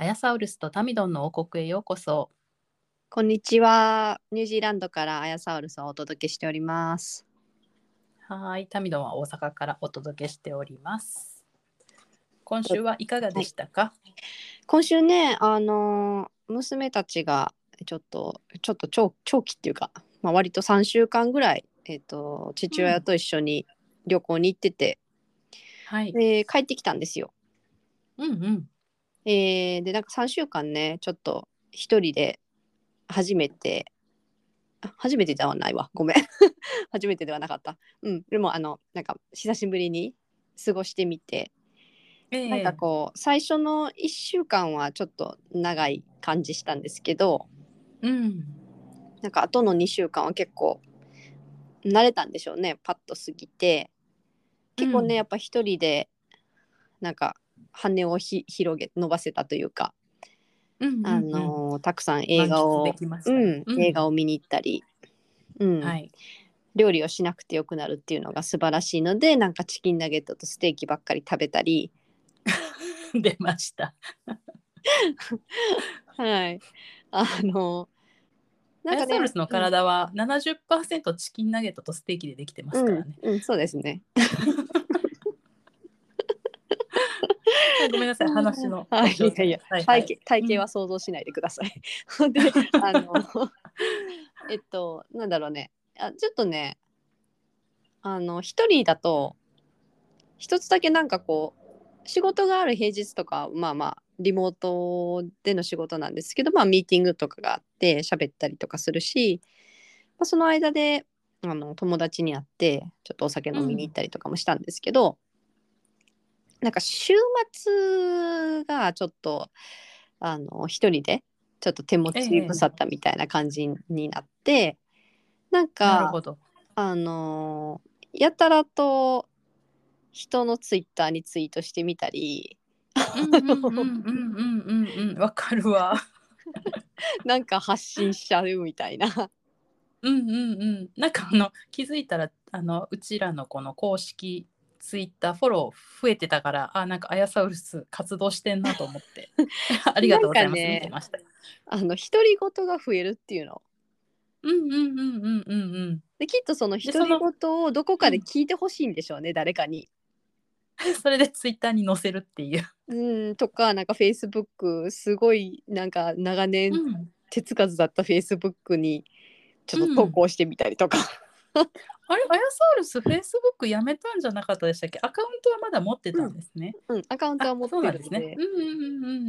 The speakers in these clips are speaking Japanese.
アヤサウルスとタミドンの王国へようこそ。こんにちは。ニュージーランドからアヤサウルスをお届けしております。はいタミドンは大阪からお届けしております。今週はいかがでしたか、今週ね、あのー娘たちがちょっとちょっと長長期っていうか、まあ、割と3週間ぐらい、えっと父親と一緒に旅行に行ってて、はい、で帰ってきたんですよ。うんうんえーでなんか3週間ねちょっと一人で初めてあ初めてではないわ。ごめん。初めてではなかった。うん、でもあのなんか久しぶりに過ごしてみて。ええ。なんかこう最初の1週間はちょっと長い感じしたんですけどうん。なんか後の2週間は結構慣れたんでしょうね。パッと過ぎて。結構ね、うん。やっぱ一人でなんか羽をひ広げ伸ばせたというか、うんうんうん。あのーたくさん映画をうんうん。映画を見に行ったり、うん。はい。料理をしなくてよくなるっていうのが素晴らしいのでなんかチキンナゲットとステーキばっかり食べたり。出ました。はい。あのアヤサウルスの体は70%チキンナゲットとステーキでできてますからね、うん、うん、そうですね。ごめんなさい 話のはい、いやいや、はい体型体型は想像しないでください。で、あの、えっと、なんだろうね、あ、ちょっとね。あの、一人だと。一つだけなんかこう、仕事がある平日とか、まあまあ。リモートでの仕事なんですけど、まあ、ミーティングとかがあって喋ったりとかするし、まあ、その間であの友達に会ってちょっとお酒飲みに行ったりとかもしたんですけど、なんか週末がちょっとあの一人でちょっと手持ち無沙汰みたいな感じになって、なんなるかほど。あのやたらと人のツイッターにツイートしてみたりうんうんうんうんうんうんうん。わかるわ。なんか発信しちゃうみたいな。うんうんうん。なんかあの気づいたらあのうちらのこの公式ツイッターフォロー増えてたからあなんかアヤサウルス活動してんなと思って。ありがとうございます、ね見てました。あの独り言が増えるっていうの。うんうんうんうんうんうん。できっとその独り言をどこかで聞いてほしいんでしょうね、誰かに。それでツイッターに載せるっていう、うんとかなんかフェイスブックすごいなんか長年うん。手つかずだったフェイスブックにちょっと投稿してみたりとか、あれ？アヤサウルスフェイスブックやめたんじゃなかったでしたっけ？アカウントはまだ持ってたんですね、うんアカウントは持ってそうなんるんでですね。うんうんうんうん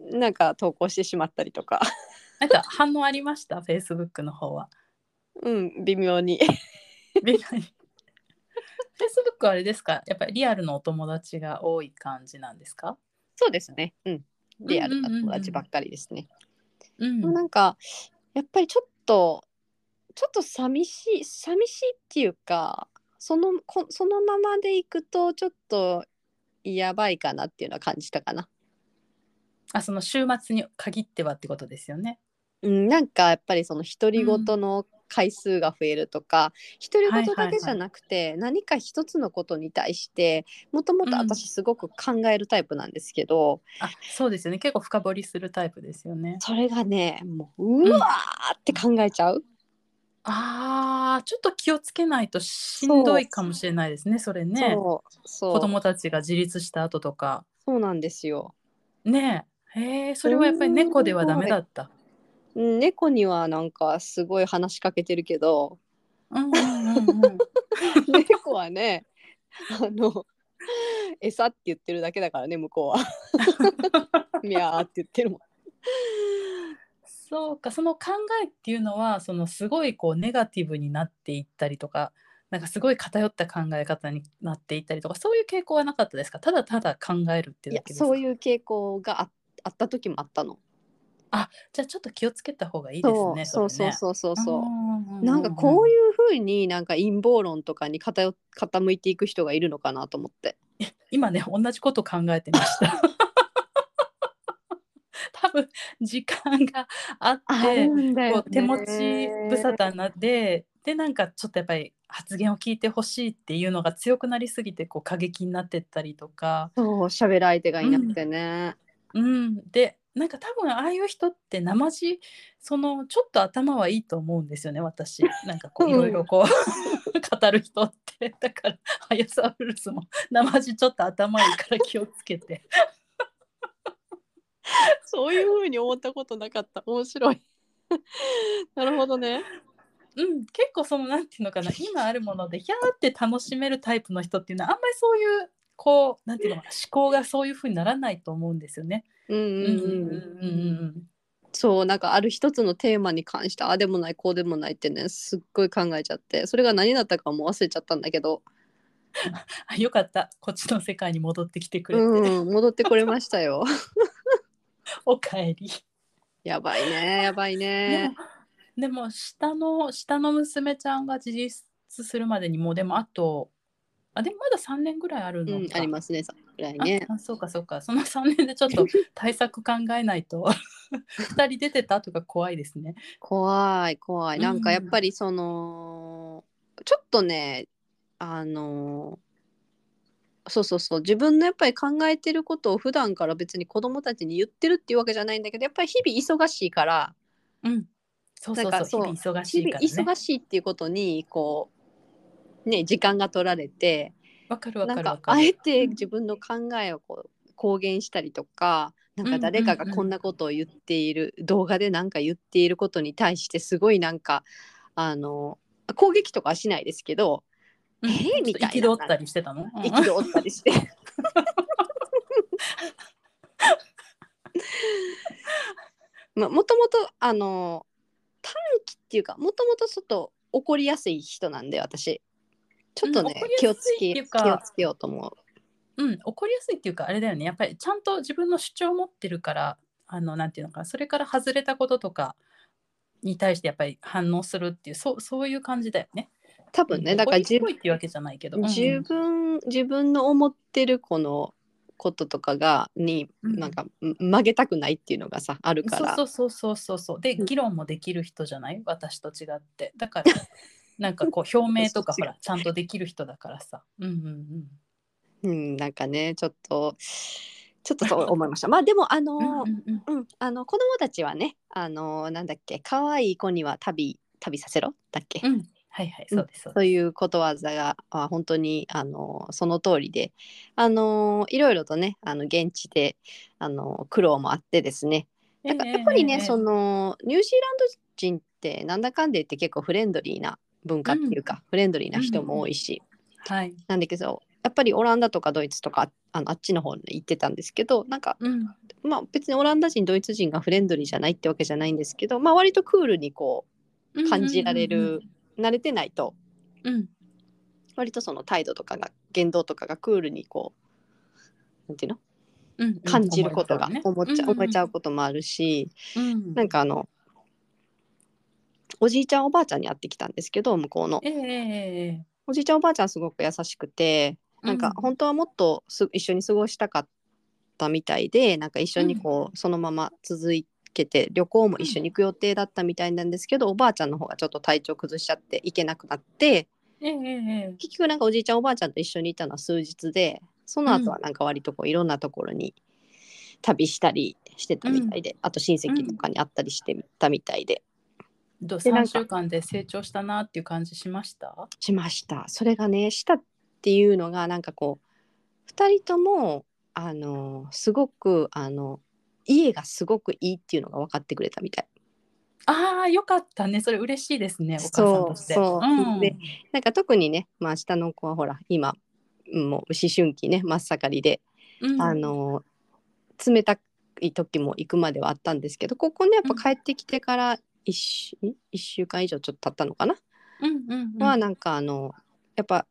うんうんなんか投稿してしまったりとか。なんか反応ありました？フェイスブックの方は。うん微妙に。微妙に。フェイスブックはあれですか？やっぱりリアルのお友達が多い感じなんですか？そうですね。うん。リアルなうんうんうんうん友達ばっかりですね、うん。でもなんかやっぱりちょっとちょっと寂しい寂しいっていうかそのこそのままでいくとちょっとやばいかなっていうのは感じたかな。あその週末に限ってはってことですよね。うん、なんかやっぱりその独り言の回数が増えるとか独り言だけじゃなくて何か一つのことに対してもともと私すごく考えるタイプなんですけど、あそうですよね結構深掘りするタイプですよね。それがねもううわーって考えちゃう。あーちょっと気をつけないとしんどいかもしれないですねそれねそうそう子供たちが自立した後とかそうなんですよ。ねえへえそれはやっぱり猫ではダメだった。うん猫にはなんかすごい話しかけてるけどうんうんうんうん 猫はねあの餌って言ってるだけだからね向こうは。ミャーって言ってるもん。そうかその考えっていうのはそのすごいこうネガティブになっていったりとかなんかすごい偏った考え方になっていったりとかそういう傾向はなかったですか？ただただ考えるっていうだけですか？そういう傾向がああった時もあったの。あじゃあちょっと気をつけた方がいいですそうね。そうそうう。そうそうそう。んなんかこういう風になんか陰謀論とかに偏傾いていく人がいるのかなと思って。今ね同じこと考えてました。多分時間があってこう手持ち無沙汰なででなんかちょっとやっぱり発言を聞いてほしいっていうのが強くなりすぎてこう過激になってったりとか、そう喋る相手がいなくてね。うん、でなんか多分ああいう人って生地そのちょっと頭はいいと思うんですよね私。なんかこううん。いろいろこう 語る人って。だからハヤサウルスも生地ちょっと頭いいから気をつけて そういう風に思ったことなかった。面白い。なるほどね。うん結構そのなんていうのかな今あるものでヒャーって楽しめるタイプの人っていうのはあんまりそういうこうなんていうのかな思考がそういう風にならないと思うんですよね。うんうんうん。うんうんうんそうなんかある一つのテーマに関してああでもないこうでもないってねすっごい考えちゃってそれが何だったかもう忘れちゃったんだけど、あよかったこっちの世界に戻ってきてくれて、うん、戻ってこれましたよ。おかえり。やばいね やばいね。でも下の下の娘ちゃんが自立するまでにもうでもあとあでもまだ3年ぐらいあるのか、うん、ありますねさぐらいね。ああそうかそうかその3年でちょっと 対策考えないと2人出てたとか怖いですね。怖い怖いうんなんかやっぱりその、ちょっとねあのそうそうそう。自分のやっぱり考えてることを普段から別に子供たちに言ってるっていうわけじゃないんだけどやっぱり日々忙しいからうん。そうそうそう。日々忙しいっていうことにこうね時間が取られてわかるわなんかかる。あえて自分の考えをこう公言したりとかなんか誰かがこんなことを言っている、動画で何か言っていることに対してすごいなんかあの攻撃とかはしないですけどうんえーみたいな憤ったりしてたの、うん憤ったりして。まあもともとあの短期っていうかもともとちょっと怒りやすい人なんで私ちょっとね、うん気をつけ気をつけようと思う。うん、怒りやすいっていうかあれだよねやっぱりちゃんと自分の主張を持ってるからあのなんていうのかなそれから外れたこととかに対してやっぱり反応するっていうそうそういう感じだよね。多分ね、うんだから自怒りっぽいっていうわけじゃないけど。うん。うん自分自分の思ってるこのこととかがにうん。なんかん曲げたくないっていうのがさあるから。そうそうそうそうそう。でうん。議論もできる人じゃない？私と違って。だから なんかこう表明とかほらちゃんとできる人だからさ。うんうんうん、なんかねちょっとちょっとそう思いました。まあでもあのうんうんうんうん。うん、あの子供たちはね、あのなんだっけ、可愛い子には旅旅させろ？だっけ、うんはいはいそうですそうとです。いうことわざがあ本当にあのその通りで、あのいろいろとね、あの現地であの苦労もあってですね。だからやっぱりね、ええええ。そのニュージーランド人ってなんだかんで言って結構フレンドリーな文化っていうか、フレンドリーな人も多いし、はい。なんだけど、やっぱりオランダとかドイツとかあのあっちの方に行ってたんですけど、なんかうん。まあ別にオランダ人ドイツ人がフレンドリーじゃないってわけじゃないんですけど、まあ割とクールにこう感じられる、慣れてないとうん。うん割とその態度とかが言動とかがクールにこうなんていうの？うん。うん感じることが思っちゃ,、思えちゃうここともあるし、と、うん。なんかあのおじいちゃんおばあちゃんに会ってきたんですけど向こうの。えええええおじいちゃんおばあちゃんすごく優しくてなんかうん本当はもっとす一緒に過ごしたかったみたいでなんか一緒にこうそのまま続けて旅行も一緒に行く予定だったみたいなんですけどおばあちゃんの方がちょっと体調崩しちゃって行けなくなって結局なんかおじいちゃんおばあちゃんと一緒にいたのは数日でその後はなんか割とこういろんなところに旅したりしてたみたいで、あと親戚とかに会ったりしてたみたいで、どう？3でなんか週間で成長したなっていう感じしました？しました。それがねしたっていうのがなんかこう2人ともあのすごくあの家がすごくいいっていうのが分かってくれたみたい。ああよかったね。それ嬉しいですねお母さんとして。そうそう。うん。でなんか特にねまあ下の子はほら今もう思春期ね真っ盛りで、うん。あの冷たい時も行くまではあったんですけどここねやっぱ帰ってきてから1週,、一週間以上ちょっと経ったのかな、うんうんうん。はなんかあのやっぱ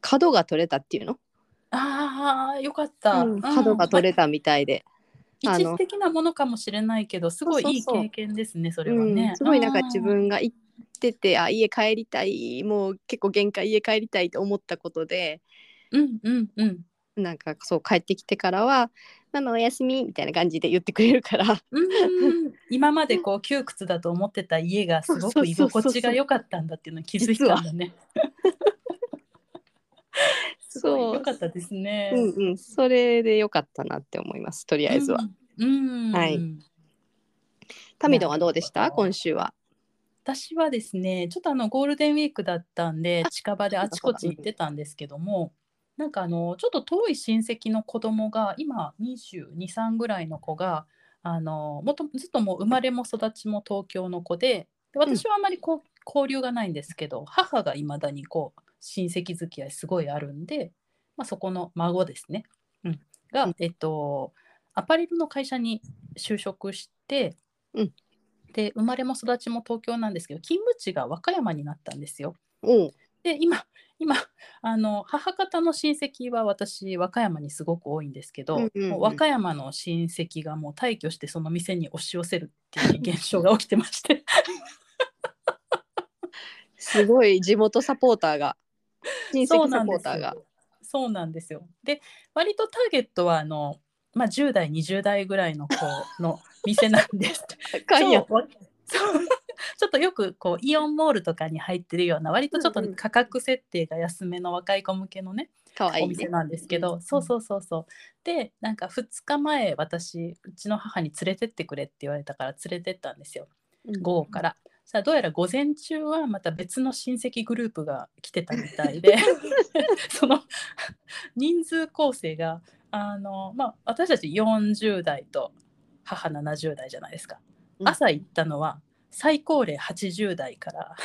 角が取れたっていうの、ああよかった、うん角が取れたみたいで、一時的なものかもしれないけどすごいいい経験ですねそれはね。う。ん、すごいなんか自分が行っててあ家帰りたいもう結構限界家帰りたいと思ったことで。うんうんうん。なんかそう帰ってきてからは「ママおやすみ」みたいな感じで言ってくれるから。今までこう窮屈だと思ってた家がすごく居心地が良かったんだっていうのに気づいたんだね。すごい良かったですね。うんうんそれでよかったなって思いますとりあえずは。うん。うんはいタミドンはどうでした？今週は。私はですねちょっとあのゴールデンウィークだったんであ近場であちこち行ってたんですけどもなんかあのちょっと遠い親戚の子供が今223ぐらいの子があのもとずっともう生まれも育ちも東京の子でで私はあまりこう交流がないんですけど母がいまだにこう親戚付き合いすごいあるんで、まあ、そこの孫ですね、うん、が、うん。えっとアパレルの会社に就職して、うん。で生まれも育ちも東京なんですけど勤務地が和歌山になったんですよ。で今今あの母方の親戚は私和歌山にすごく多いんですけど、うんうんうん。もう和歌山の親戚がもう退去してその店に押し寄せるっていう現象が起きてまして。すごい地元サポーターが親戚サそうなんですポーターが。よ。そうなんですよ。で割とターゲットはあの、まあ、10代20代ぐらいの子の 店なんです。ちょっとよくこうイオンモールとかに入ってるような割とちょっとうんうん価格設定が安めの若い子向けのねかわいい、ね。お店なんですけど、そうそうそうそうでなんか2日前私うちの母に連れてってくれって言われたから連れてったんですようん午後から。さあどうやら午前中はまた別の親戚グループが来てたみたいで その人数構成があの、まあ、私たち40代と母70代じゃないですか。うん朝行ったのは最高齢80代から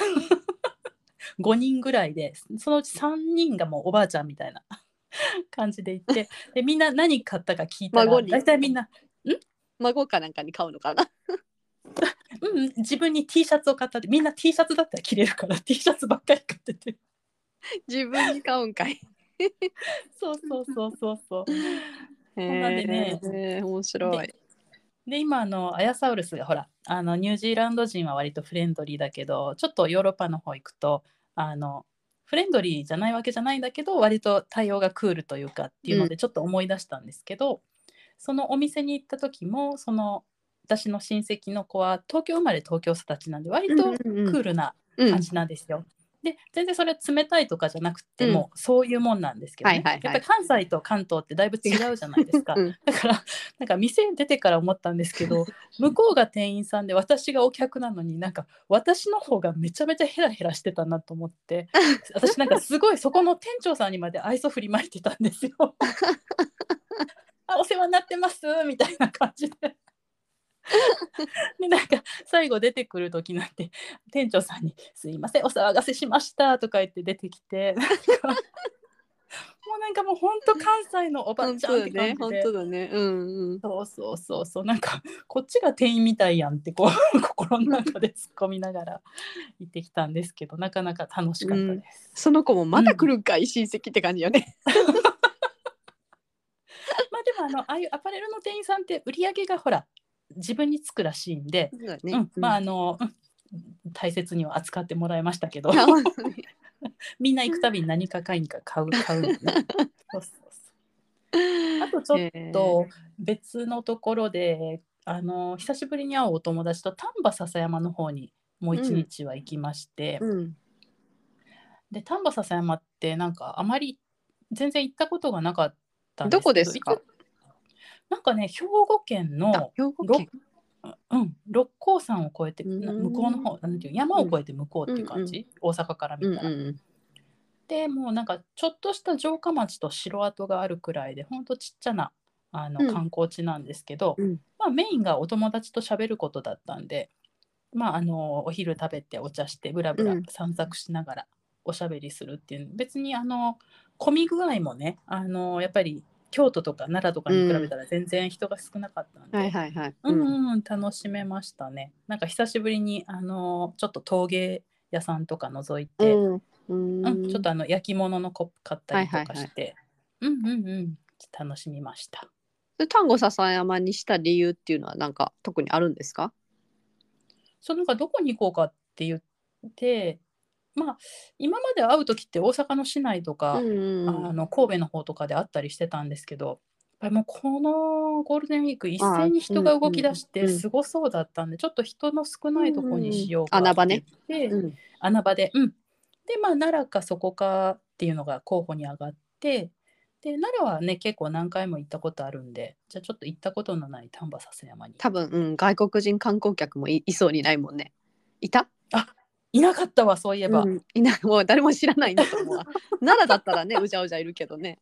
5人ぐらいでそのうち3人がもうおばあちゃんみたいな 感じで行ってでみんな何買ったか聞いたら大体みんな孫かなんかに買うのかな。うんうん、自分に T シャツを買ったってみんな T シャツだったら着れるから T シャツばっかり買ってて。自分に買うんかい。そうそうそうそうそう。へなんでね。え面白い。で今あのアヤサウルスがほらあのニュージーランド人は割とフレンドリーだけどちょっとヨーロッパの方行くとあのフレンドリーじゃないわけじゃないんだけど割と対応がクールというかっていうのでちょっと思い出したんですけど、そのお店に行った時もその私の親戚の子は東京生まれ東京育ちなんで割とクうんうんうんールなうん感じなんですよ。で全然それ冷たいとかじゃなくてうんも、そういうもんなんですけどね、はいはいはいやっぱり関西と関東ってだいぶ違うじゃないですか。うんだからなんか店出てから思ったんですけど 向こうが店員さんで私がお客なのになんか私の方がめちゃめちゃヘラヘラしてたなと思って 私なんかすごいそこの店長さんにまで愛想振りまいてたんですよ。あお世話になってますみたいな感じで。でなんか最後出てくる時なんて店長さんに「すいませんお騒がせしました」とか言って出てきてなんか もうなんかもうほんと関西のおば本ちゃんっ。て感じで。本当だね。うんうん。そうそうそうそうなんかこっちが店員みたいやんってこう 心の中で突っ込みながら行ってきたんですけどなかなか楽しかったです。その子もまだ来るんかい、親戚って感じよね。まあでもあのああいうアパレルの店員さんって売り上げがほら自分につくらしいんで、ね。うん、まああの、うん大切には扱ってもらいましたけど。みんな行くたびに何か買いにか買う 買うのね。そうそうそう。あとちょっと別のところで、あの久しぶりに会うお友達と丹波篠山の方にもう一日は行きまして、うん。で丹波篠山ってなんかあまり全然行ったことがなかったんですけどどこですか？なんかね兵庫県のあ兵庫ろ県。うん、六甲山を越えて向こうの方なんていう山を越えて向こうっていう感じ、大阪から見たら。うんうんでもうなんかちょっとした城下町と城跡があるくらいでほんとちっちゃなあのうん。観光地なんですけど、うん。まあ、メインがお友達と喋ることだったんで、まあ、あのお昼食べてお茶してぶらぶらうん。散策しながらおしゃべりするっていう別にあの混み具合もねあのやっぱり京都とか奈良とかに比べたら全然人が少なかったんで、はいはいはい。うんうんうん、楽しめましたね。なんか久しぶりにあのちょっと陶芸屋さんとか覗いて、うん。うん、ちょっとあの焼き物のコップ買ったりとかはいはいはい。して、うんうんうん。楽しみました。丹後篠山にした理由っていうのはなんか特にあるんですか？そうなんかどこに行こうかって言ってまあ今まで会う時って大阪の市内とか、うんあの神戸の方とかで会ったりしてたんですけどやっぱりもうこのゴールデンウィーク一斉に人が動き出してすごそうだったんでちょっと人の少ないとこにしようかってね言って、うん穴場でうん。でまあ奈良かそこかっていうのが候補に上がってで奈良はね結構何回も行ったことあるんでじゃあちょっと行ったことのない丹波篠山に。多分、うん、外国人観光客もいいそうにないもんね。いた？いなかったわそういえば、うん、いないもう誰も知らないんだと思うわ。奈良だったらねうじゃうじゃいるけどね。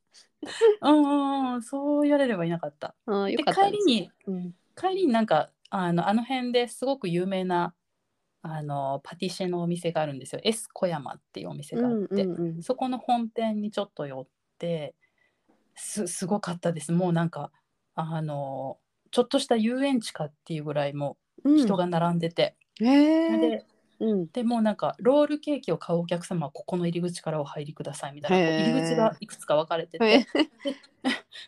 うんうんうん。そう言われればいなかった。かったです。帰りにうん。帰りになんかあのあの辺ですごく有名なあのパティシエのお店があるんですよ。S 小山っていうお店があって、うんうんうん。そこの本店にちょっと寄ってすすごかったです。もうなんかあのちょっとした遊園地かっていうぐらいもう人が並んでて、へえでうん。でもうなんかロールケーキを買うお客様はここの入り口からお入りくださいみたいな入り口がいくつか分かれてへて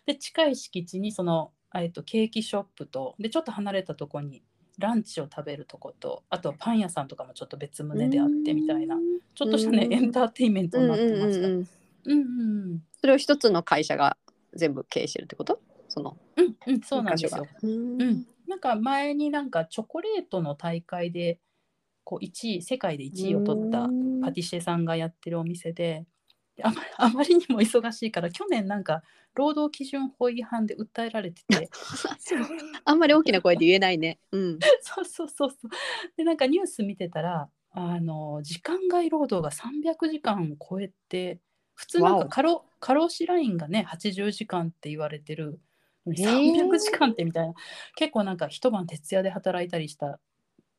で近い敷地にその、えっと、ケーキショップとでちょっと離れたとこにランチを食べるとことあとパン屋さんとかもちょっと別棟であってみたいなちょっとしたねうん。エンターテインメントになってました。ううんんうん。それを一つの会社が全部経営してるってこと？そのうんうんそうなんですよ。うん、なんか前になんかチョコレートの大会でこう1位世界で1位を取ったパティシエさんがやってるお店でであま あまりにも忙しいから去年なんか労働基準法違反で訴えられてて。あんまり大きな声で言えないね。うん。そうそうそうそう。でなんかニュース見てたらあの時間外労働が300時間を超えて普通なんか過労過労死ラインがね80時間って言われてるのにへー。300時間ってみたいな。結構なんか一晩徹夜で働いたりした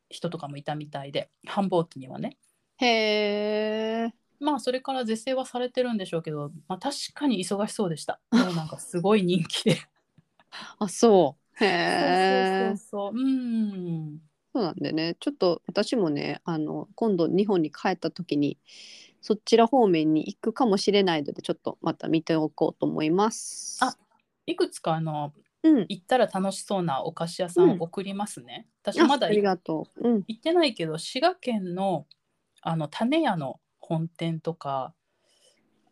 人とかもいたみたいで繁忙期にはねへえ。まあそれから是正はされてるんでしょうけど、まあ、確かに忙しそうでしたもうなんかすごい人気で あ、そう。へえそう。そうそうそううんそうなんでね。ちょっと私もね、あの今度日本に帰った時にそちら方面に行くかもしれないので、ちょっとまた見ておこうと思います。あいくつかあのうん。行ったら楽しそうなお菓子屋さんを送りますね。私まだ行。ってないけど滋賀県のあの種屋の本店とか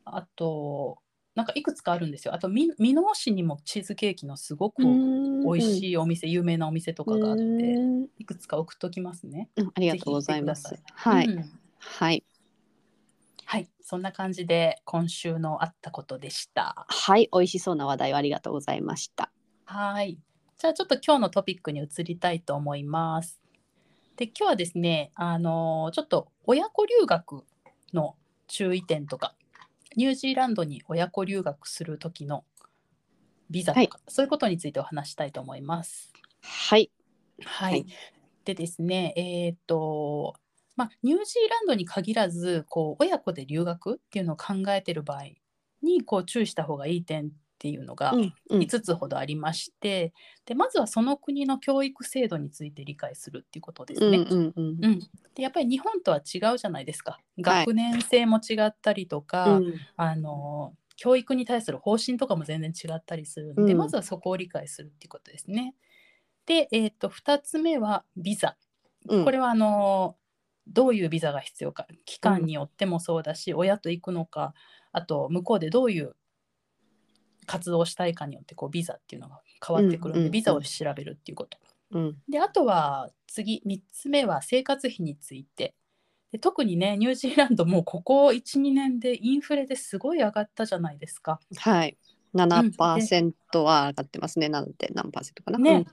あとなんかいくつかあるんですよ。あとみ箕面市にもチーズケーキのすごく美味しいいお店、有名なお店とかがあってうんいくつか送っときますね。うんありがとうございます。はい、うんはい。はい、そんな感じで今週のあったことでした。はい。美味しそうな話題をありがとうございました。はい。じゃあちょっと今日のトピックに移りたいと思います。で今日はですね、あのちょっと親子留学の注意点とか、ニュージーランドに親子留学する時のビザとか、そういうことについてお話したいと思います。はい。はい。はいでですね、えーっと、まあ、ニュージーランドに限らず、こう親子で留学っていうのを考えてる場合にこう注意した方がいい点っていうのが、うんうん。5つほどありまして、でまずはその国の教育制度について理解するっていうことですね。うんうんうん。うん。でやっぱり日本とは違うじゃないですか。はい。学年制も違ったりとか、うん。あの教育に対する方針とかも全然違ったりするんで、うん。まずはそこを理解するっていうことですね。で、えー、と2つ目はビザ。うん。これはあのどういうビザが必要か。期間によってもそうだし、親と行くのかあと向こうでどういう活動をしたいかによってこうビザっていうのが変わってくるんで、うんうんうんビザを調べるっていうこと。うんであとは次3つ目は生活費についてで特にねニュージーランドもうここ12年でインフレですごい上がったじゃないですか。はい。7%は上がってますね。なんて何パーセントかな？ね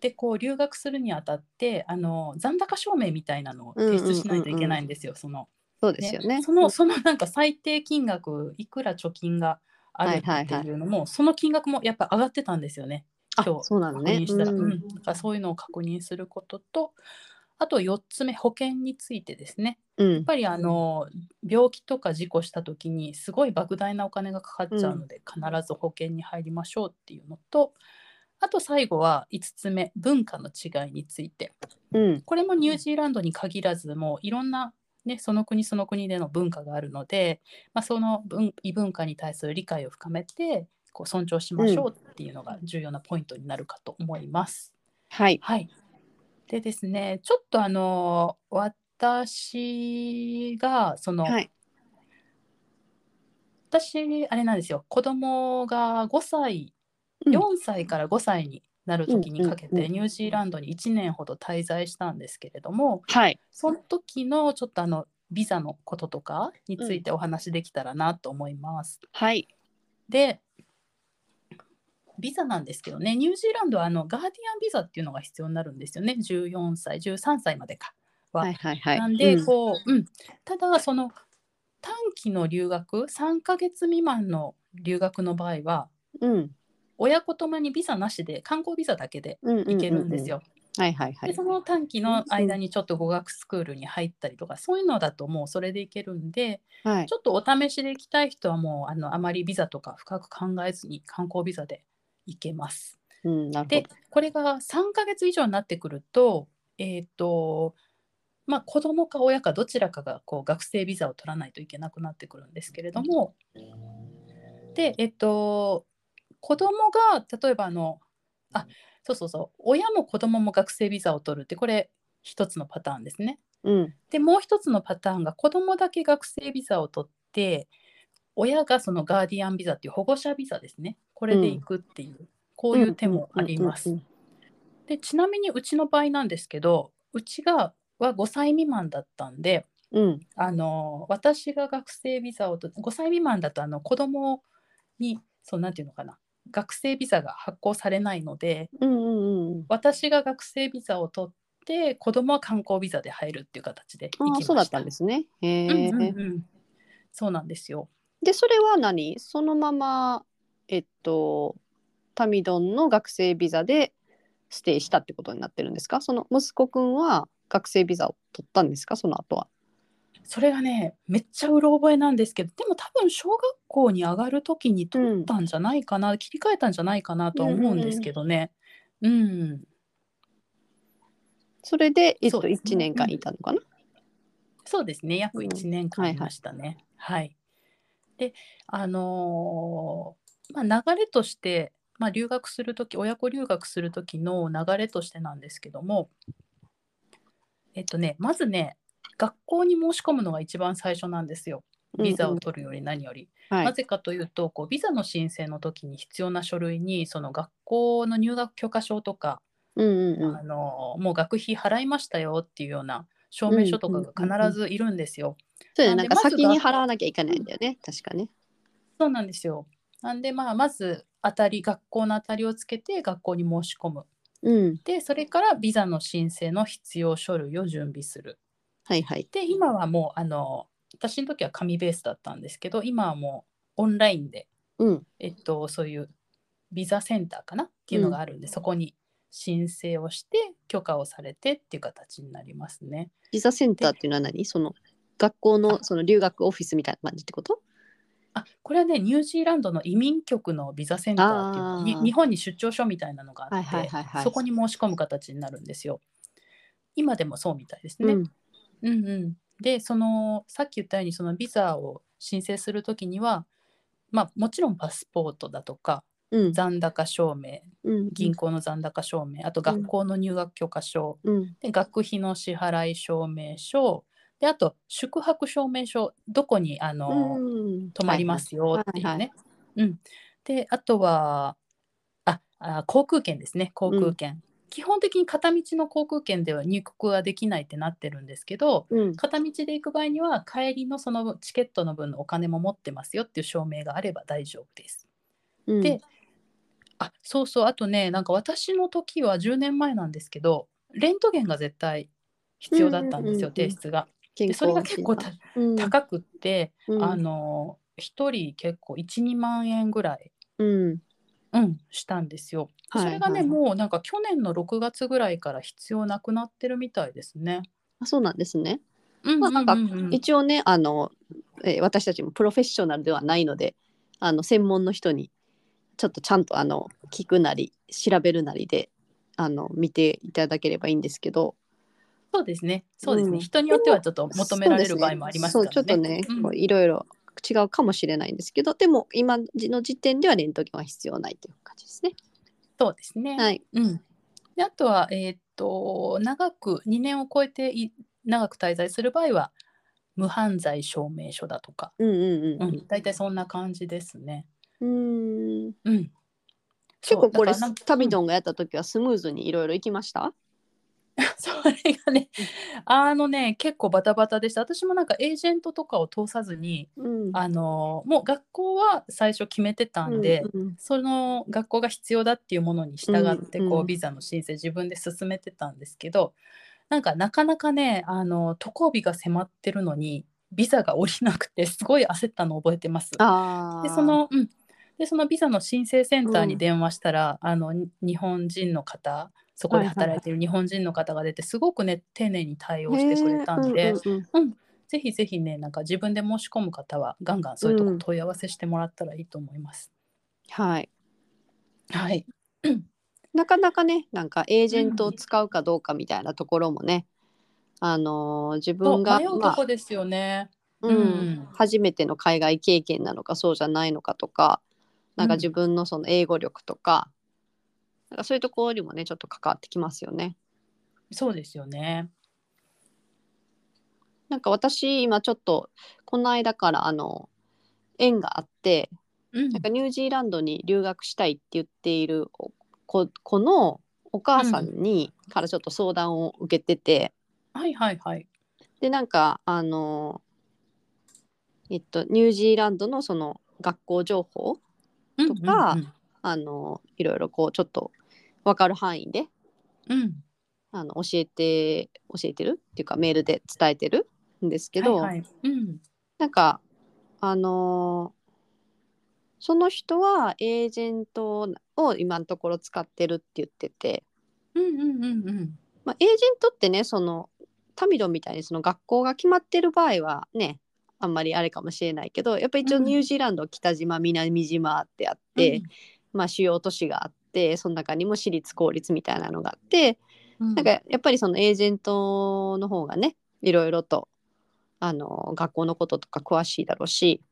でこう留学するにあたってあの残高証明みたいなのを提出しないといけないんですよ。そのそうですよね。そのそのなんか最低金額いくら貯金があるってはいはい。いうのも、その金額もやっぱ上がってたんですよね。あ今日そうなのね。確認したら、ううん。んだからそういうのを確認することとあと4つ目保険についてですね。うん。やっぱりあの病気とか事故した時にすごい莫大なお金がかかっちゃうので、必ず保険に入りましょうっていうのとあと最後は5つ目文化の違いについて。うん。これもニュージーランドに限らずもういろんな、ね、その国その国での文化があるので、まあ、その文異文化に対する理解を深めてこう尊重しましょうっていうのが重要なポイントになるかと思います。はい。はい。でですね、ちょっとあの私がその、はい。私あれなんですよ。子供が5歳、うん4歳から5歳になる時にかけうんうんうんてニュージーランドに1年ほど滞在したんですけれども、はい。その時のちょっとあのビザのこととかについてお話できたらなと思います。はい。でビザなんですけどねニュージーランドはあのガーディアンビザっていうのが必要になるんですよね14歳13歳までかは。はい。はい。はい。なんでうんこう、うん、ただその短期の留学3ヶ月未満の留学の場合はうん。親子ともにビザなしで観光ビザだけでうん。行けるんです。よ。はい。はい。はいで。その短期の間にちょっと語学スクールに入ったりとか、そういうのだともうそれで行けるんではいち。ょっとお試しで行きたい人はもうあのあまりビザとか深く考えずに観光ビザで行けます。うん。でど。これが3ヶ月以上になってくるとえっ、とまあ子供か親かどちらかがこう学生ビザを取らないといけなくなってくるんですけれどもでえっ、と子供が例えばあのあそうそうそう親も子供も学生ビザを取るってこれ一つのパターンですね。うん。でもう一つのパターンが子供だけ学生ビザを取って親がそのガーディアンビザっていう保護者ビザですねこれで行くっていう、こういう手もあります。うんうんでちなみにうちの場合なんですけどうちがは5歳未満だったんでうん。あの私が学生ビザをと5歳未満だとあの子供にそうなんていうのかな学生ビザが発行されないのでうん。うん。うん。私が学生ビザを取って子供は観光ビザで入るっていう形で行きました。そうだったんですね。へうんうんそうなんですよ。で、それは何？そのまま、えっと、タミドンの学生ビザでステイしたってことになってるんですか？その息子くんは学生ビザを取ったんですか？その後は。それがねめっちゃうろ覚えなんですけどでも多分小学校に上がる時に取ったんじゃないかな、切り替えたんじゃないかなとは思うんですけどね。うん、それで、えっと、そうですね。1年間いたのかな、そうですね。約うん。1年間いましたね。はい、であのーまあ、流れとして、まあ、留学する時親子留学する時の流れとしてなんですけどもえっとねまずね学校に申し込むのが一番最初なんですよビザを取るより何より。はいなぜかというとこうビザの申請の時に必要な書類にその学校の入学許可証とか、うんうんうんあのもう学費払いましたよっていうような証明書とかが必ずいるんですよ。そうだねなんか先に払わなきゃいけないんだよね確かね。そうなんですよ。なんでまあまず当たり学校の当たりをつけて学校に申し込む。うんでそれからビザの申請の必要書類を準備する。はいはい。で今はもうあの私の時は紙ベースだったんですけど今はもうオンラインでうんえっと、そういうビザセンターかなっていうのがあるんで、そこに申請をして許可をされてっていう形になりますね。ビザセンターっていうのは何？その学校のその留学オフィスみたいな感じってこと？あこれはねニュージーランドの移民局のビザセンターっていう日本に出張所みたいなのがあって、はいはいはいはいそこに申し込む形になるんですよ。今でもそうみたいですね。うんうんうん、でそのさっき言ったようにそのビザを申請するときには、まあ、もちろんパスポートだとかうん。残高証明うん銀行の残高証明あと学校の入学許可証、うん。で学費の支払い証明書であと宿泊証明書どこにあの、うん泊まりますよっていうね、はいはい。うん、であとはああ航空券ですね。航空券、基本的に片道の航空券では入国はできないってなってるんですけどうん。片道で行く場合には帰りのそのチケットの分のお金も持ってますよっていう証明があれば大丈夫です。うん。であそうそう。あとねなんか私の時は10年前なんですけどレントゲンが絶対必要だったんですよ、提出が。でそれが結構たうん。高くって、うん。あの1人結構12万円ぐらい、うんうん、したんですよ。それがね、はいもうなんか去年の6月ぐらいから必要なくなってるみたいですね。あそうなんですね。うんまあなんか一応ねあの、えー私たちもプロフェッショナルではないのであの専門の人にちょっとちゃんとあの聞くなり調べるなりであの見ていただければいいんですけどそうですね。そうですね。うん人によってはちょっと求められる場合もありますからね。そうちょっとね、いろいろ違うかもしれないんですけどでも今の時点ではレントゲンは必要ないという感じですね。そうですね。はい、うん、であとは、えーっと長く2年を超えてい長く滞在する場合は無犯罪証明書だとか、うんうんううんん、大体そんな感じですね。うん。うーんうん、結構これタビドンがやった時はスムーズにいろいろ行きました？それがねあのね結構バタバタでした。私もなんかエージェントとかを通さずにうん。あのもう学校は最初決めてたんで、うんうん。その学校が必要だっていうものに従ってうんうん。こうビザの申請自分で進めてたんですけどなんかなかなかねあの渡航日が迫ってるのにビザが下りなくてすごい焦ったのを覚えてます。でそのうん。でそのビザの申請センターに電話したら、あのに日本人の方そこで働いてる日本人の方が出てすごくね丁寧に対応してくれたんで、うんうんぜひぜひねなんか自分で申し込む方はガンガンそういうとこ問い合わせしてもらったらいいと思います。はい。はい、なかなかねなんかエージェントを使うかどうかみたいなところもね、あのー自と分が迷うまあとこですよね。うん。うん。初めての海外経験なのかそうじゃないのかとかなんかうん。自分のその英語力とか,、なんかそういうところにもねちょっと関わってきますよね。そうですよね。なんか私今ちょっとこの間からあの縁があってうんなんかニュージーランドに留学したいって言っている子子のお母さんに、からちょっと相談を受けててはいはいはい。でなんかあのえっとニュージーランドのその学校情報とかうんあのいろいろこうちょっと分かる範囲で？うん。うんあの教えて教えてるっていうかメールで伝えてるんですけど、はいはい。うん。なんかあのーその人はエージェントを今のところ使ってるって言ってて、うんうんうんうん。まあ、エージェントってねそのタミドみたいにその学校が決まってる場合はねあんまりあれかもしれないけどやっぱり一応うん。ニュージーランド、北島南島ってあって、まあ、主要都市があってその中にも私立公立みたいなのがあって、うん。なんかやっぱりそのエージェントの方がねいろいろとあの学校のこととか詳しいだろうし。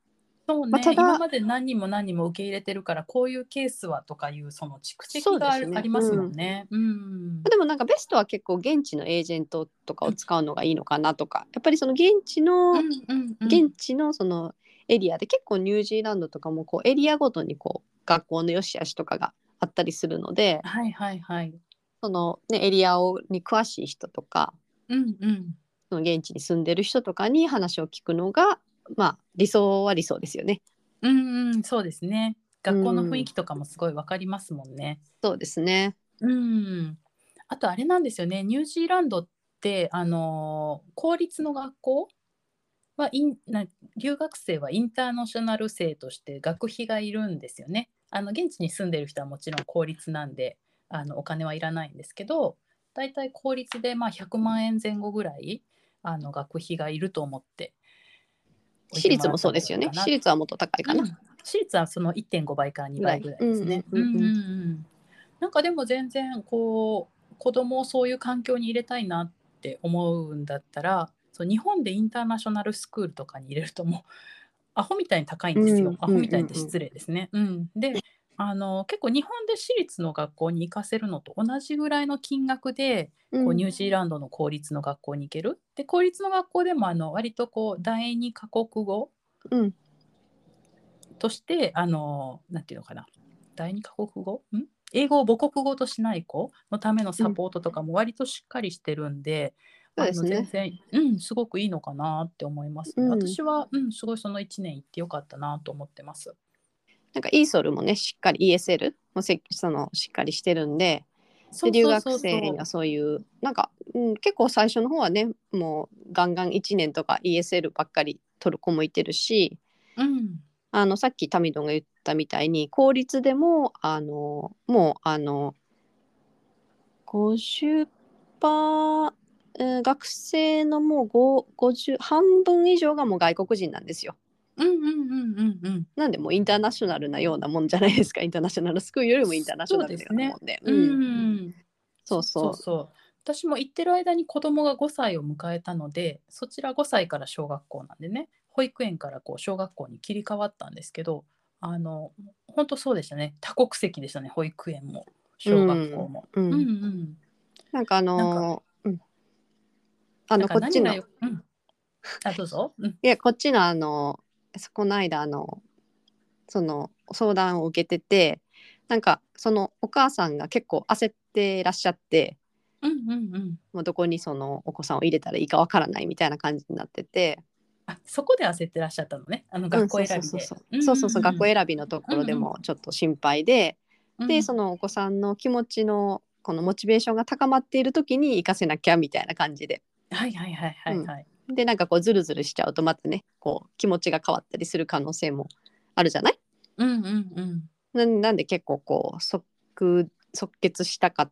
そうね、まあただ今まで何人も何人も受け入れてるからこういうケースはとかいうその蓄積があ,、ね。ありますもんね。うん。でもなんかベストは結構現地のエージェントとかを使うのがいいのかなとか。やっぱりその現地の、うんうんうん。現地のそのエリアで結構ニュージーランドとかもこうエリアごとにこう学校の良し悪しとかがあったりするのではいはいはい。その、ね、エリアをに詳しい人とかうんうんその現地に住んでる人とかに話を聞くのがまあ理想は理想ですよね。うんうんそうですね。学校の雰囲気とかもすごいわかりますもんね。そうですね。うん。あとあれなんですよね。ニュージーランドってあのー公立の学校はインな留学生はインターナショナル生として学費がいるんですよね。あの現地に住んでる人はもちろん公立なんであのお金はいらないんですけどだいたい公立でまあ100万円前後ぐらいあの学費がいると思って私立もそうですよね。私立はもっと高いかな。うん私立はその1.5倍から2倍ぐらいですね。なんかでも全然こう子供をそういう環境に入れたいなって思うんだったらそう日本でインターナショナルスクールとかに入れるともうアホみたいに高いんですよ。うんアホみたいって失礼ですね。うん。であの結構日本で私立の学校に行かせるのと同じぐらいの金額でうん。こうニュージーランドの公立の学校に行ける。で公立の学校でもあの割とこう第二カ国語うん。としてあのなんていうのかな。第二カ国語？ん？英語を母国語としない子のためのサポートとかも割としっかりしてるんで、そうですね全然、うん、すごくいいのかなって思いますね。うん私は、うん、すごいその1年行ってよかったなと思ってます。なんかイーソルもねしっかり ESL もせそのしっかりしてるんでで留学生にはそういうなんか、うん、結構最初の方はねもうガンガン1年とか ESL ばっかり取る子もいてるしうん、あのさっきタミドンが言ったみたいに公立でもあのもうあの50%、えー学生のもう5 50半分以上がもう外国人なんですよ。うんうんうんうんうん。なんでもうインターナショナルなようなもんじゃないですか。インターナショナルスクールよりもインターナショナルなようなもんで。ううん。ん。そうそう。そうそう。私も行ってる間に子供が5歳を迎えたのでそちら5歳から小学校なんでね。保育園からこう小学校に切り替わったんですけどあの本当そうでしたね。多国籍でしたね保育園も。小学校も。うん。うん。うんなんかあのあのこっちの。うん、あどうぞ。うん。やこっちのあのこの間あのその相談を受けててなんかそのお母さんが結構焦ってらっしゃってうんうんうん。もうどこにそのお子さんを入れたらいいかわからないみたいな感じになってて。あそこで焦ってらっしゃったのね。あの学校選びそうそうそう学校び選びのところでもちょっと心配で、でそののお子さんの気持ちのこのモチベーションが高まっている時に行かせなきゃみたいな感じではいはいはいはいはい。でなんかこうズルズルしちゃうとまたねこう気持ちが変わったりする可能性もあるじゃない？うんうんうん。ななんで結構こう即即決したかん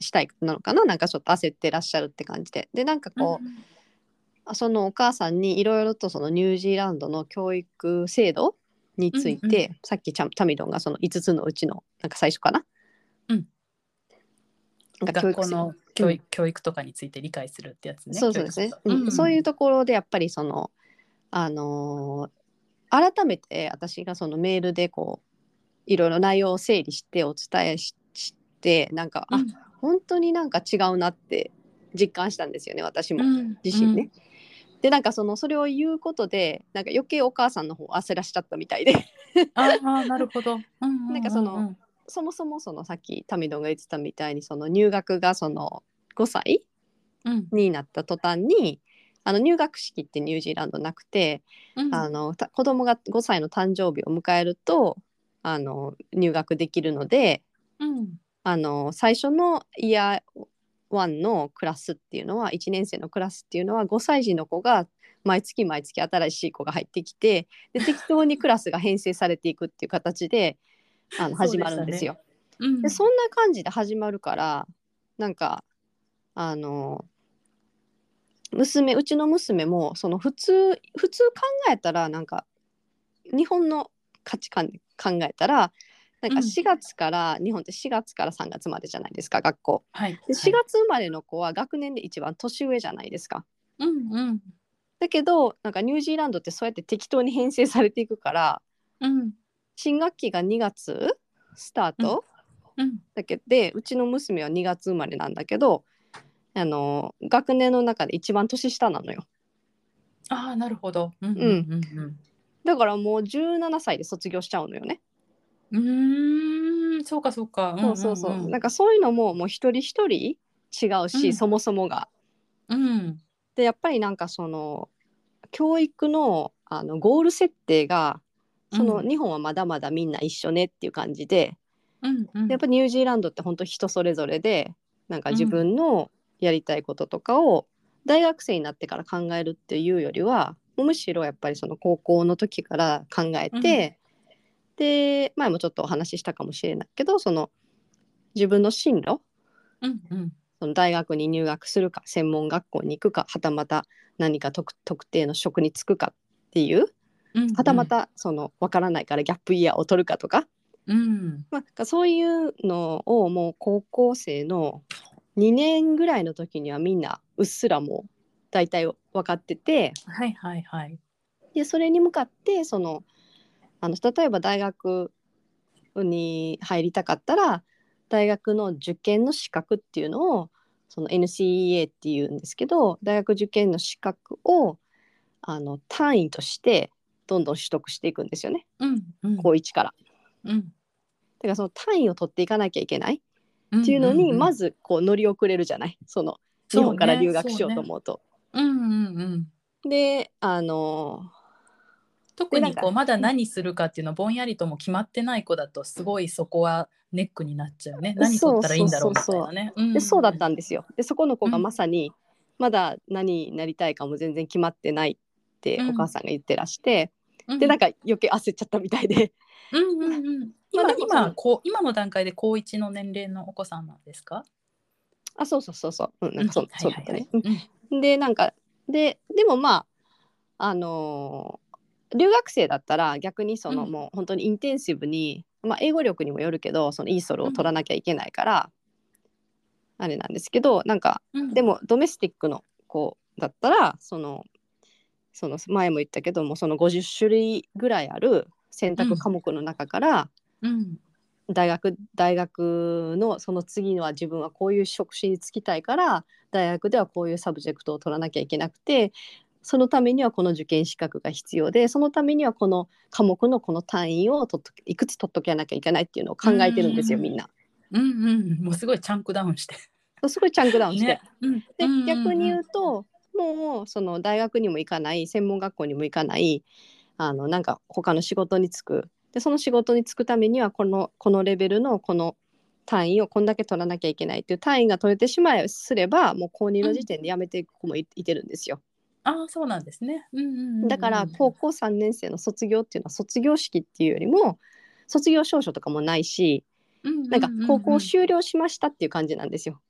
したいなのかな？なんかちょっと焦ってらっしゃるって感じででなんかこう、あそのお母さんにいろいろとそのニュージーランドの教育制度について、うんさっきちゃんタミドンがその5つのうちのなんか最初かな？うんなんか教育制度学校の教育,、教育とかについて理解するってやつね。そうそうですね、うん。そういうところでやっぱりそのあのー改めて私がそのメールでこういろいろ内容を整理してお伝えししてなんか、うん。あ本当になんか違うなって実感したんですよね私も。うん。自身ね。でなんかそのそれを言うことでなんか余計お母さんの方焦らしちゃったみたいで。ああなるほど。うん。なんかそのそもそもそのさっきタミドンが言ってたみたいにその入学がその5歳うん。になった途端にあの入学式ってニュージーランドなくて、うん。あのた子供が5歳の誕生日を迎えるとあの入学できるのでうん。あの最初のイヤー1のクラスっていうのは1年生のクラスっていうのは5歳児の子が毎月毎月新しい子が入ってきてで適当にクラスが編成されていくっていう形であの始まるんですよ。うん。でそんな感じで始まるからなんかあの娘うちの娘もその普通普通考えたらなんか日本の価値観で考えたらなんかうん。4月から、日本って4月から3月までじゃないですか学校。はい。で4月生まれの子は学年で一番年上じゃないですか。うんうん。だけどなんかニュージーランドってそうやって適当に編成されていくからうん新学期が2月スタート、うん。だけでうちの娘は2月生まれなんだけどあの学年の中で一番年下なのよ。ああなるほど。うんうんうん。だからもう17歳で卒業しちゃうのよね、うん。そうかそうか。そうそうそう、んんなんかそういうのももう一人一人違うし、うん。そもそもが。うん。でやっぱりなんかその教育のあのゴール設定がその、うん日本はまだまだみんな一緒ねっていう感じで。うんうん。でやっぱニュージーランドって本当人それぞれでなんか自分のやりたいこととかを大学生になってから考えるっていうよりはむしろやっぱりその高校の時から考えて、で前もちょっとお話ししたかもしれないけどその自分の進路うんうん。その大学に入学するか専門学校に行くかはたまた何か特特定の職に就くかっていううんはたまたその分からないからギャップイヤーを取るかとか、うん。まあ、そういうのをもう高校生の2年ぐらいの時にはみんなうっすらもう大体分かってて。はいはいはい。でそれに向かってそのあの例えば大学に入りたかったら大学の受験の資格っていうのをその NCEA っていうんですけど大学受験の資格をあの単位としてどんどん取得していくんですよね。うんうん。高1から。うん。だからその単位を取っていかなきゃいけない。うんっていうのに、まずずこう乗り遅れるじゃない。その日本から留学しようと思うと。うんうんうん。であの特にこうまだ何するかっていうのぼんやりとも決まってない子だとすごいそこはネックになっちゃうね。何取ったらいいんだろうみたいなね。でそうだったんんですよ。でそこの子がうんまさにまだ何になりたいかも全然決まってないってうん。お母さんが言ってらして、うん。でなんか余計焦っちゃったみたいで。うんうんうん、ま今今こう今の段階で高一の年齢のお子さんなんですか？あそうそうそうそう、うん、なんかそう,、そうだったね。でなんかででもまああのー留学生だったら逆にその、うん。もう本当にインテンシブに、まあ、英語力にもよるけどそのイーソルを取らなきゃいけないから、あれなんですけどなんかうん。でもドメスティックの子だったらそのその前も言ったけどもその50種類ぐらいある選択科目の中から、うん大学大学のその次のは自分はこういう職種に就きたいから大学ではこういう subject を取らなきゃいけなくてそのためにはこの受験資格が必要でそのためにはこの科目のこの単位を取っといくつ取っとかなきゃいけないっていうのを考えてるんですようんみんな。うんうんもうすごい chunk downして。すごい chunk down して。ね。うんで逆に言うともうその大学にも行かない専門学校にも行かないあのなんか他の仕事に就く。でその仕事に就くためにはこのこのレベルのこの単位をこんだけ取らなきゃいけないっていう単位が取れてしまえすればもう高2の時点で辞めていく子もい,、てるんですよ。ああそうなんですね。うんうんうんうんだから高校3年生の卒業っていうのは卒業式っていうよりも卒業証書とかもないしなんか高校修了しましたっていう感じなんですよ。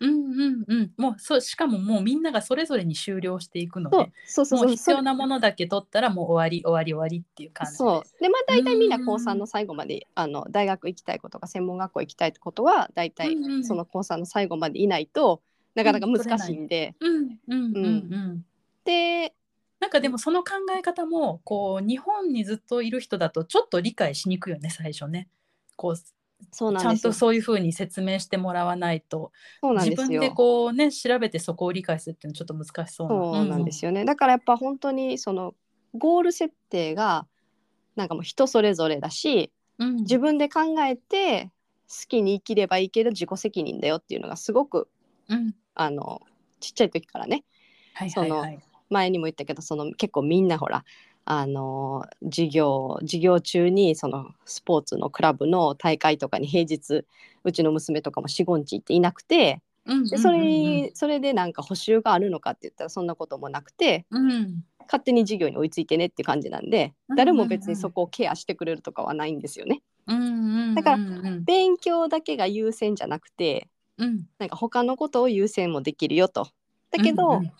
うんうんうんもうそうしかももうみんながそれぞれに終了していくので、そうそうそうもう必要なものだけ取ったらもう終わり終わり終わりっていう感じで。そうでまあ大体みんなうん高3の最後まであの大学行きたいことか専門学校行きたいことは大体うんうんその高3の最後までいないとなかなか難しいんで、うんうんうんうん。でなんかでもその考え方もこう日本にずっといる人だとちょっと理解しにくいよね最初ね。こうそうなんですよ。とそういうふうに説明してもらわないと。そうなん自ですよ。分でこうね調べてそこを理解するっていうのはちょっと難しそうな。そうなんですよね、だからやっぱ本当にそのゴール設定がなんかもう人それぞれだしうん。自分で考えて好きに生きればいいけど自己責任だよっていうのがすごくうん。あのちっちゃい時からね。はいはいはい。前にも言ったけどその結構みんなほらあの授業授業中にそのスポーツのクラブの大会とかに平日うちの娘とかも45日行っていなくてうんでそれにそれでなんか補習があるのかって言ったらそんなこともなくてうん勝手に授業に追いついてねっていう感じなんでうん誰も別にそこをケアしてくれるとかはないんですよね。だから勉強だけが優先じゃなくてうんなんか他のことを優先もできるよと。だけど、うんうん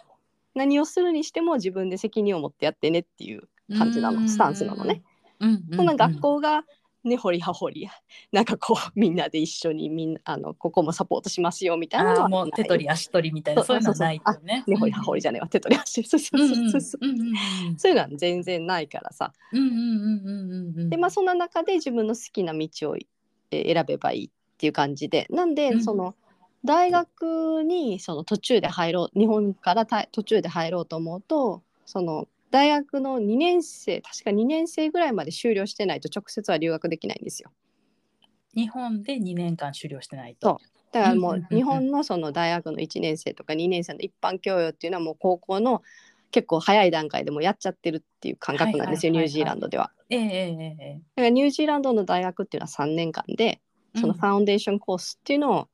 何をするにしても自分で責任を持ってやってねっていう感じなのスタンスなのね。。うんうん。うんそん。な学校が根掘り葉掘りなんかこうみんなで一緒にみんなあのここもサポートしますよみたいなのはもう手取り足取りみたいなそそうういうのはないよね。根掘り葉掘りじゃねえわ手取り足。そうそういうのは全然ないからさ。うんうんうんうんうん。うんでまあそんな中で自分の好きな道をえー選べばいいっていう感じで。なんで、うん。その大学にその途中で入ろう日本からた途中で入ろうと思うとその大学の2年生確か2年生ぐらいまで修了してないと直接は留学できないんですよ。日本で2年間修了してないと。だからもう日本のその大学の1年生とか2年生の一般教養っていうのはもう高校の結構早い段階でもうやっちゃってるっていう感覚なんですよ、ニュージーランドでは。えええええだからニュージーランドの大学っていうのは3年間でえそのファウンデーションコースっていうのを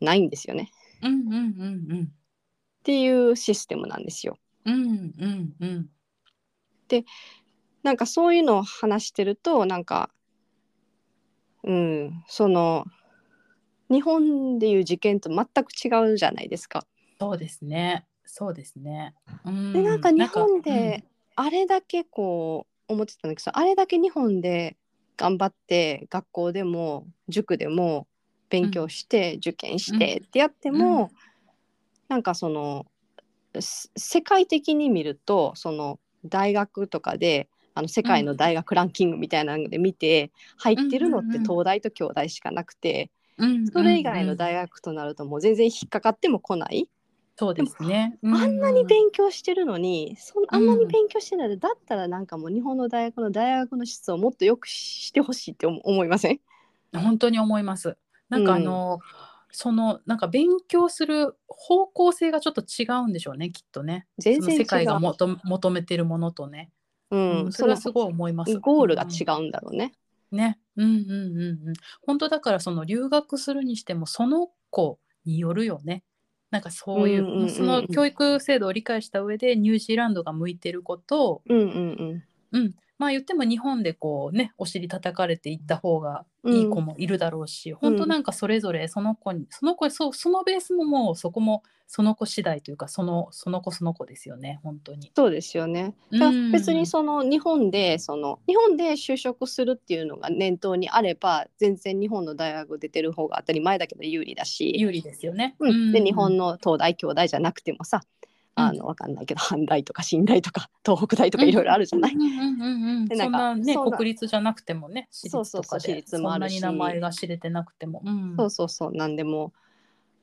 ないんですよね。うんうんうんうんっていうシステムなんですよ。うんうんうんなんかそういうのを話してるとなんかうんその日本でいう受験と全く違うじゃないですか。そうですね。そうですね。うん。でなんか日本であれだけこう思ってたんだけどあれだけ日本で頑張って学校でも塾でも勉強して、受験してってやっても、なんかそのせ世界的に見るとその大学とかであの世界の大学ランキングみたいなので見て、入ってるのってうんうんうん東大と京大しかなくて、うんうんうんそれ以外の大学となるともう全然引っかかっても来ない。そうですね。あんなに強勉強してるのにそんあんなに勉強してないで、だったらなんかもう日本の大学の大学の質をもっとよくしてほしいって思思いません？本当に思います。なんかあの、そのなんか勉強する方向性がちょっと違うんでしょうねきっとね。全然世界がもと求めてるものとね。う、うんん、それはすごい思います。ゴールが違うんだろうね。ね。うんうんうんうん。本当だからその留学するにしてもその子によるよね。なんかそういう,、うんうんうんうんその教育制度を理解した上でニュージーランドが向いてることを、うんうんうん、まあ言っても日本でこうねお尻叩かれていった方がいい子もいるだろうし、本当なんかそれぞれその子にその子そうそのベースももうそこもその子次第というかそのその子その子ですよね本当に。そうですよね。別にその日本でその日本で就職するっていうのが念頭にあれば全然日本の大学出てる方が当たり前だけど有利だし、有利ですよね。うん、でうん日本の東大京大じゃなくてもさあのわかんないけど阪大とか新大とか東北大とかいろいろあるじゃない？うんうんうんうんでなんかそんなね国立じゃなくてもね私そうそうそう私立もあるしそんなに名前が知れてなくても、うん、そうそうそうなんでも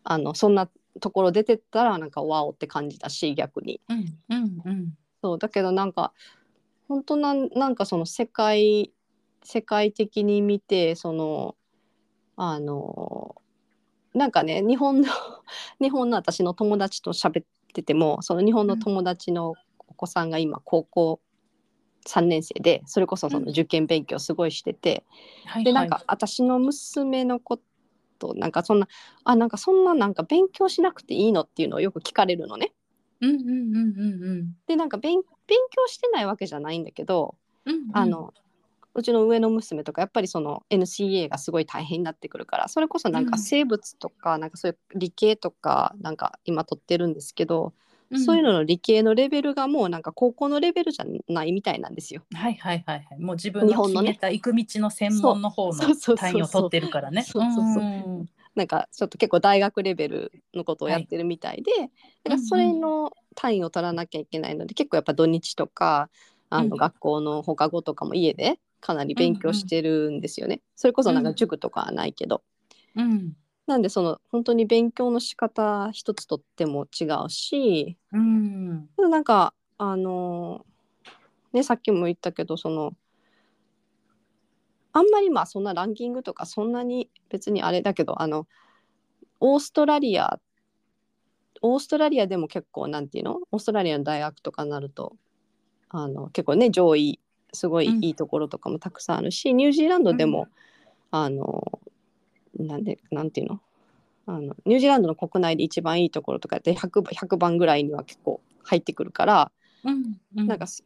あのそんなところ出てったらなんかワオって感じたし逆に。うんうんうん。そうだけどなんか本当なんなんかその世界世界的に見てそのあのなんかね日本の日本の私の友達と喋っててもその日本の友達のお子さんが今高校3年生でそれこそその受験勉強すごいしてて、はい。でなんか私の娘のことなんかそんなあなんかそんななんか勉強しなくていいのっていうのをよく聞かれるのね。うんうんうんうんうん。でなんか勉勉強してないわけじゃないんだけど、うんうん。あのうちの上の娘とかやっぱりその NCA がすごい大変になってくるからそれこそなんかうん。生物とかなんかそういう理系とかなんか今取ってるんですけど、うん。そういうのの理系のレベルがもうなんか高校のレベルじゃないみたいなんですよ。はいはいはいはい。もう自分の日本のね。決めた行く道の専門の方の単位を取ってるからね。そうそうそうう。ん。なんかちょっと結構大学レベルのことをやってるみたいで、だからそれの単位を取らなきゃいけないので、結構やっぱ土日とかあのうん。学校の放課後とかも家でかなり勉強してるんですよね。それこそなんか塾とかはないけど。うんなんでその本当に勉強の仕方一つとっても違うしうんなんかあのねさっきも言ったけどそのあんまりまあそんなランキングとかそんなに別にあれだけどあのオーストラリアオーストラリアでも結構なんていうの？オーストラリアの大学とかになるとあの結構ね上位すごいうん。いいところとかもたくさんあるし、ニュージーランドでも、あのなんでなんていうの？あのニュージーランドの国内で一番いいところとかで 100, 100番ぐらいには結構入ってくるから、うんうん。なんかそ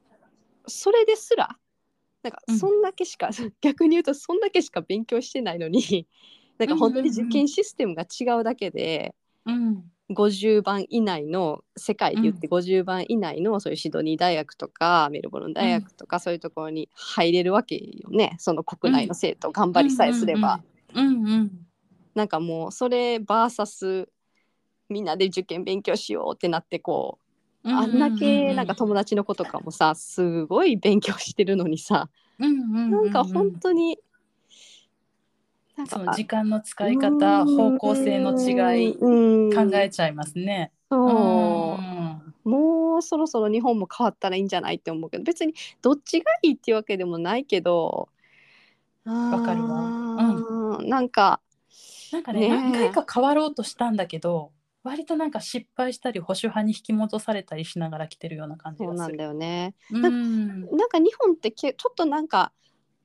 それですらなんかうん。そんだけしか、逆に言うとそんだけしか勉強してないのになんか本当に受験システムが違うだけで、うん50番以内の世界で言って50番以内のそういうシドニー大学とかメルボルン大学とかそういうところに入れるわけよね。その国内の生徒頑張りさえすれば。うん。うんなんかもうそれ VS みんなで受験勉強しようってなってこうあんだけなんか友達の子とかもさすごい勉強してるのにさなんか本当にそかの時間の使い方方向性の違いうん。考えちゃいますね。そう。うん。もうそろそろ日本も変わったらいいんじゃないって思うけど別にどっちがいいっていうわけでもないけどわかるわ。うん、なんかなんかねねえ。何回か変わろうとしたんだけど割となんか失敗したり保守派に引き戻されたりしながら来てるような感じがする。そうなんだよね。うん。なんか日本ってけちょっとなんか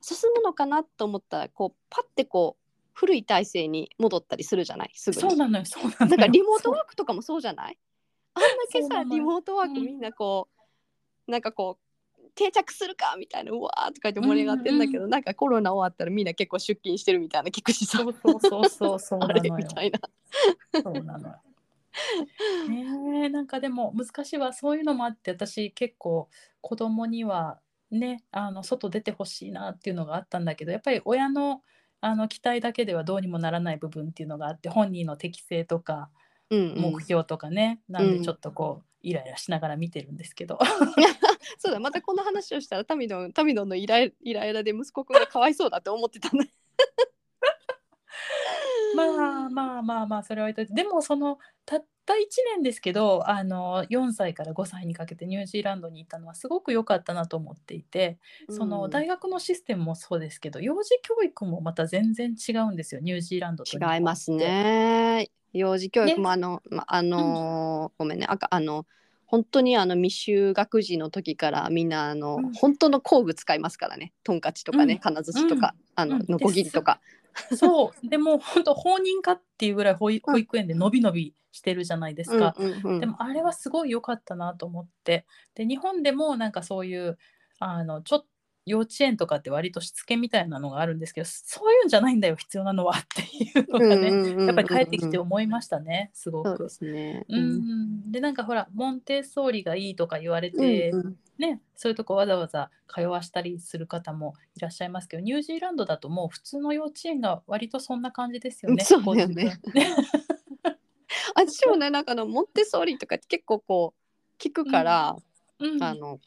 進むのかなと思ったらこうパッてこう古い体制に戻ったりするじゃない？すぐに。そうなのよそうなのよ。なんかリモートワークとかもそうじゃない？あんだけさリモートワークうんみんなこう、なんかこう定着するかみたいなうわーとか言って盛り上がってんだけど、なんかコロナ終わったらみんな結構出勤してるみたいな聞くしさそうそうそうそうそうなあれ。みたいな。そうなのよ。ねえなんかでも難しいわそういうのもあって私結構子供にはねあの外出てほしいなっていうのがあったんだけどやっぱり親のあの期待だけではどうにもならない部分っていうのがあって本人の適性とかうんうん。目標とかね、なんうん。でちょっとこうイライラしながら見てるんですけど。そうだまたこの話をしたらタミドンタミドンのイライイライラで息子くんがかわいそうだって思ってたんだ。まあまあまあまあそれは置いといて。でもそのたった1年ですけどあの4歳から5歳にかけてニュージーランドに行ったのはすごく良かったなと思っていてその大学のシステムもそうですけど幼児教育もまた全然違うんですよニュージーランドと違います。ね。幼児教育もあの、まあのーごめんね。あかあの本当にあの未就学児の時からみんなあの、うん。本当の工具使いますからね。トンカチとかね、うん。金槌とか、あのうん。ノコギリとか。そう。でも本当放任かっていうぐらい保育園でのびのびしてるじゃないですか。うんうんうん。でもあれはすごい良かったなと思って。で日本でもなんかそういうあのちょっ幼稚園とかって割としつけみたいなのがあるんですけどそういうんじゃないんだよ必要なのはっていうのがね、やっぱり帰ってきて思いましたねすごく。で。うん。でなんかほらモンテッソーリがいいとか言われて、うんうん。ね、そういうとこわざわざ通わしたりする方もいらっしゃいますけどニュージーランドだともう普通の幼稚園が割とそんな感じですよね。そうだよね 私もねなんかあのモンテッソーリとかって結構こう聞くから、うん。あの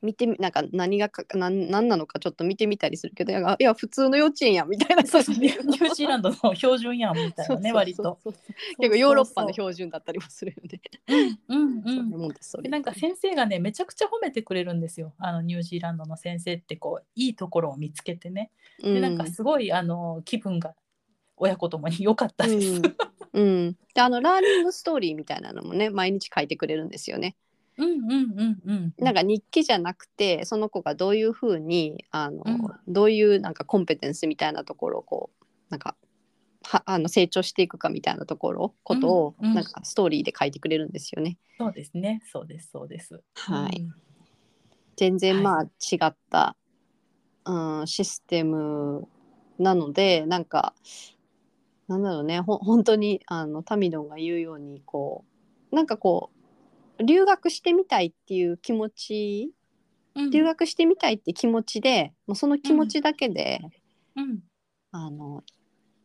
見てみなんか何がかなん何なのかちょっと見てみたりするけどいやいや普通の幼稚園やみたいな。そうニュニュージーランドの標準やんみたいなね割と。結構ヨーロッパの標準だったりもするよね。そううんうん。うんそなんか先生がねめちゃくちゃ褒めてくれるんですよ。あのニュージーランドの先生ってこういいところを見つけてね。でなんかすごいあの気分が親子ともに良かったです。うん。うん、であのラーニングストーリーみたいなのもね毎日書いてくれるんですよね。うんうんうんうん。なんか日記じゃなくてその子がどういうふうにあの、うん。どういうなんかコンペテンスみたいなところをこうなんかはあの成長していくかみたいなところことを、うんうん。なんかストーリーで書いてくれるんですよね。そうですね。そうですそうです。はい、うん。全然まあ違った、うん、システムなのでなんかなんだろうね。ほ本当にあのタミドンが言うようにこうなんかこう留学してみたいっていう気持ちうん。留学してみたいって気持ちでもうその気持ちだけで、うん。あの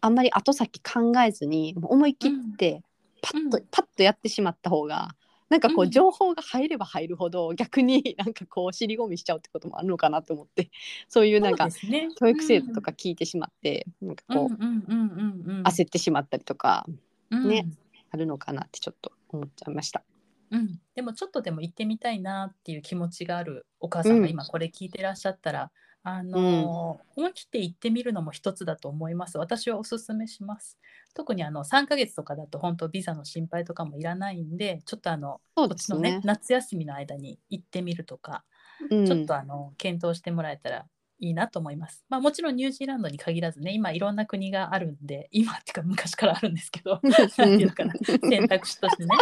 あんまり後先考えずに思い切ってパッと、うん。パッとやってしまった方がなんかこううん。情報が入れば入るほど逆に なんかこう尻込みしちゃうってこともあるのかなと思ってそういうなんか教育制度とか聞いてしまって、なんかこう、焦ってしまったりとかうん。ねあるのかなってちょっと思っちゃいました。うん、でもちょっとでも行ってみたいなっていう気持ちがあるお母さんがうん今これ聞いてらっしゃったら、あのー思い切って行ってみるのも一つだと思います。私はおすすめします。特にあの3ヶ月とかだと本当ビザの心配とかもいらないんで、ちょっとあのそうこっちのねね。夏休みの間に行ってみるとか、うんちょっとあの検討してもらえたらいいなと思います。まあもちろんニュージーランドに限らずね、今いろんな国があるんで、今っていうか昔からあるんですけど、なんていうのかな、選択肢としてね。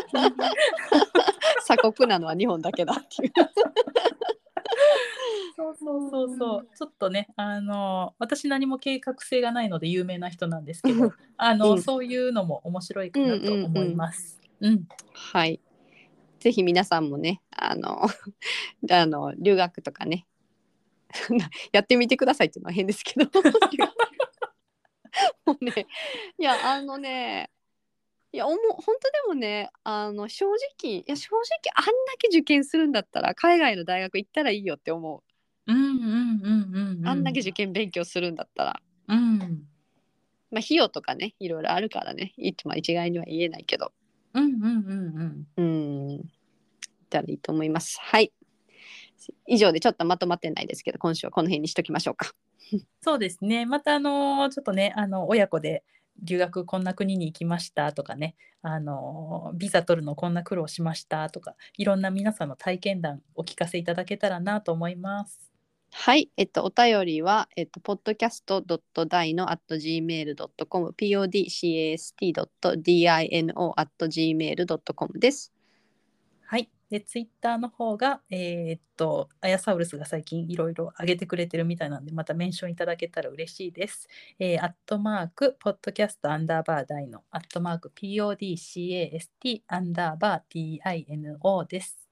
鎖国なのは日本だけだっていう。そうそうそうそう、ちょっとね、あの私何も計画性がないので有名な人なんですけど、あの、うんそういうのも面白いかなと思います。うん、はい。ぜひ皆さんもね、あの、あの留学とかね、やってみてくださいっていうのは変ですけど。もうね、いや、あのね、いや、おも本当でもね、あの正直、いや、正直、あんだけ受験するんだったら、海外の大学行ったらいいよって思うん、うん、うん、うん、うう。ん。あんだけ受験勉強するんだったら。うん、まあ、費用とかね、いろいろあるからね、いまあ、一概には言えないけど。うん、うん、うん、うん。うん。たらいいと思います。はい。以上でちょっとまとまってないですけど、今週はこの辺にしときましょうか。そうですね。またあのちょっとね、あの親子で留学こんな国に行きましたとかね、あのビザ取るのこんな苦労しましたとか、いろんな皆さんの体験談お聞かせいただけたらなと思います。はい。えっと、お便りは、えっと、podcast.dino.gmail.com、podcast.dino.gmail.com です。はい。で、ツイッターの方が、えーっと、アヤサウルスが最近いろいろ上げてくれてるみたいなんで、またメンションいただけたら嬉しいです。えー、アットマーク、ポッドキャストアンダーバーダイノ、アットマーク、PODCAST アンダーバー DINO です。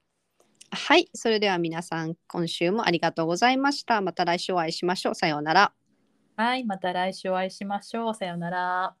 はい。それでは皆さん、今週もありがとうございました。また来週お会いしましょう。さようなら。はい、また来週お会いしましょう。さようなら。